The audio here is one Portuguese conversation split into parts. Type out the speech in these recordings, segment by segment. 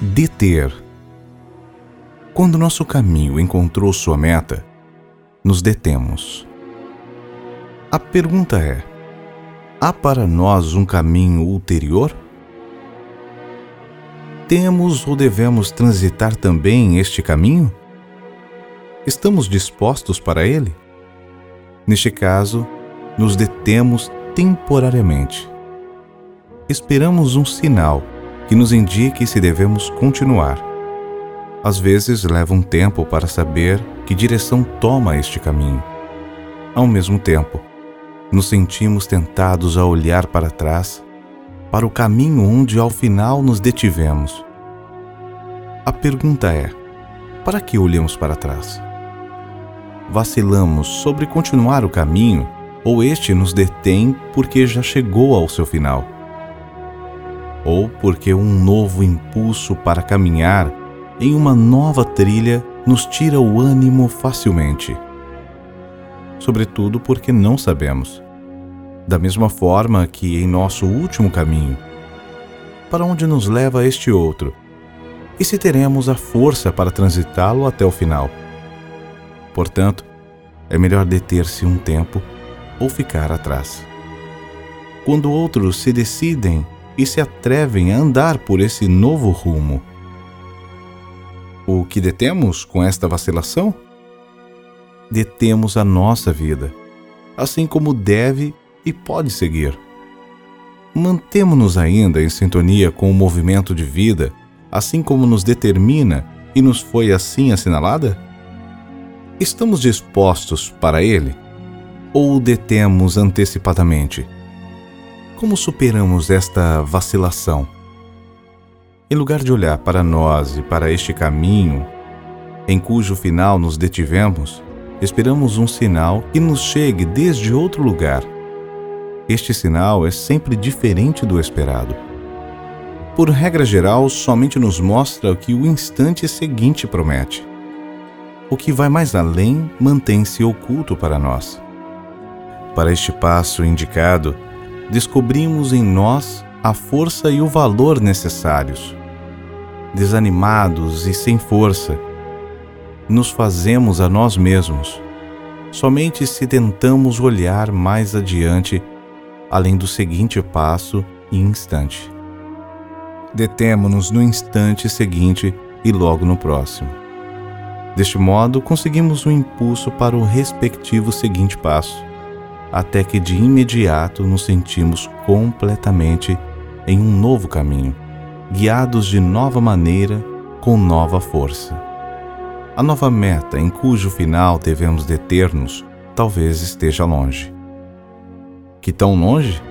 deter. Quando nosso caminho encontrou sua meta, nos detemos. A pergunta é: há para nós um caminho ulterior? Temos ou devemos transitar também este caminho? Estamos dispostos para ele? Neste caso, nos detemos temporariamente. Esperamos um sinal que nos indique se devemos continuar. Às vezes leva um tempo para saber que direção toma este caminho. Ao mesmo tempo, nos sentimos tentados a olhar para trás, para o caminho onde ao final nos detivemos. A pergunta é: para que olhamos para trás? Vacilamos sobre continuar o caminho ou este nos detém porque já chegou ao seu final? Ou porque um novo impulso para caminhar em uma nova trilha nos tira o ânimo facilmente. Sobretudo porque não sabemos. Da mesma forma que em nosso último caminho, para onde nos leva este outro, e se teremos a força para transitá-lo até o final. Portanto, é melhor deter-se um tempo ou ficar atrás. Quando outros se decidem e se atrevem a andar por esse novo rumo. O que detemos com esta vacilação? Detemos a nossa vida, assim como deve e pode seguir. Mantemo-nos ainda em sintonia com o movimento de vida, assim como nos determina e nos foi assim assinalada? Estamos dispostos para ele? Ou o detemos antecipadamente? Como superamos esta vacilação? Em lugar de olhar para nós e para este caminho, em cujo final nos detivemos, esperamos um sinal que nos chegue desde outro lugar. Este sinal é sempre diferente do esperado. Por regra geral, somente nos mostra o que o instante seguinte promete. O que vai mais além mantém-se oculto para nós. Para este passo indicado, descobrimos em nós a força e o valor necessários. Desanimados e sem força, nos fazemos a nós mesmos, somente se tentamos olhar mais adiante, além do seguinte passo e instante. Detemo-nos no instante seguinte e logo no próximo. Deste modo, conseguimos um impulso para o respectivo seguinte passo até que de imediato nos sentimos completamente em um novo caminho, guiados de nova maneira, com nova força. A nova meta em cujo final devemos deter-nos talvez esteja longe. Que tão longe?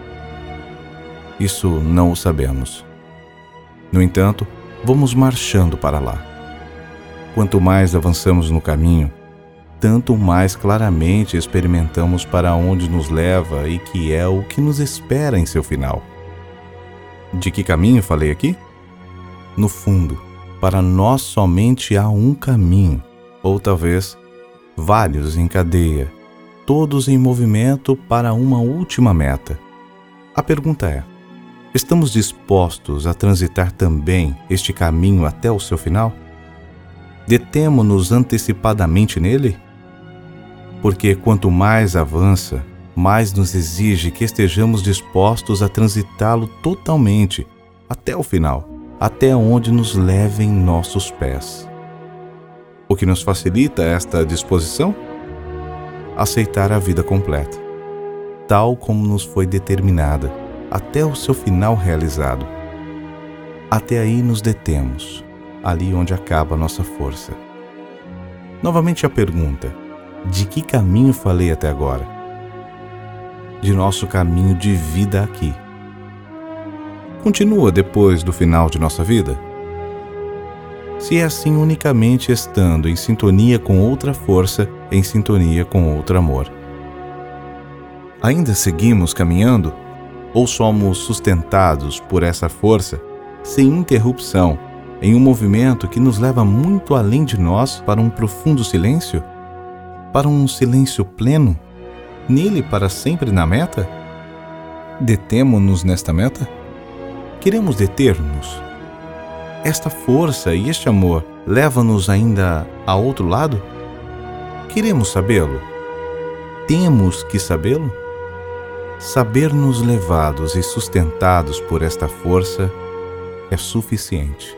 Isso não o sabemos. No entanto, vamos marchando para lá. Quanto mais avançamos no caminho, tanto mais claramente experimentamos para onde nos leva e que é o que nos espera em seu final. De que caminho falei aqui? No fundo, para nós somente há um caminho, ou talvez vários em cadeia, todos em movimento para uma última meta. A pergunta é: estamos dispostos a transitar também este caminho até o seu final? Detemo-nos antecipadamente nele? Porque quanto mais avança, mais nos exige que estejamos dispostos a transitá-lo totalmente, até o final, até onde nos levem nossos pés. O que nos facilita esta disposição? Aceitar a vida completa, tal como nos foi determinada, até o seu final realizado. Até aí nos detemos, ali onde acaba nossa força. Novamente a pergunta: de que caminho falei até agora? De nosso caminho de vida aqui. Continua depois do final de nossa vida? Se é assim unicamente estando em sintonia com outra força, em sintonia com outro amor. Ainda seguimos caminhando? Ou somos sustentados por essa força, sem interrupção, em um movimento que nos leva muito além de nós para um profundo silêncio? Para um silêncio pleno, nele para sempre na meta? Detemo-nos nesta meta? Queremos deter-nos? esta força e este amor leva-nos ainda a outro lado? Queremos sabê-lo? Temos que sabê-lo? Saber-nos levados e sustentados por esta força é suficiente.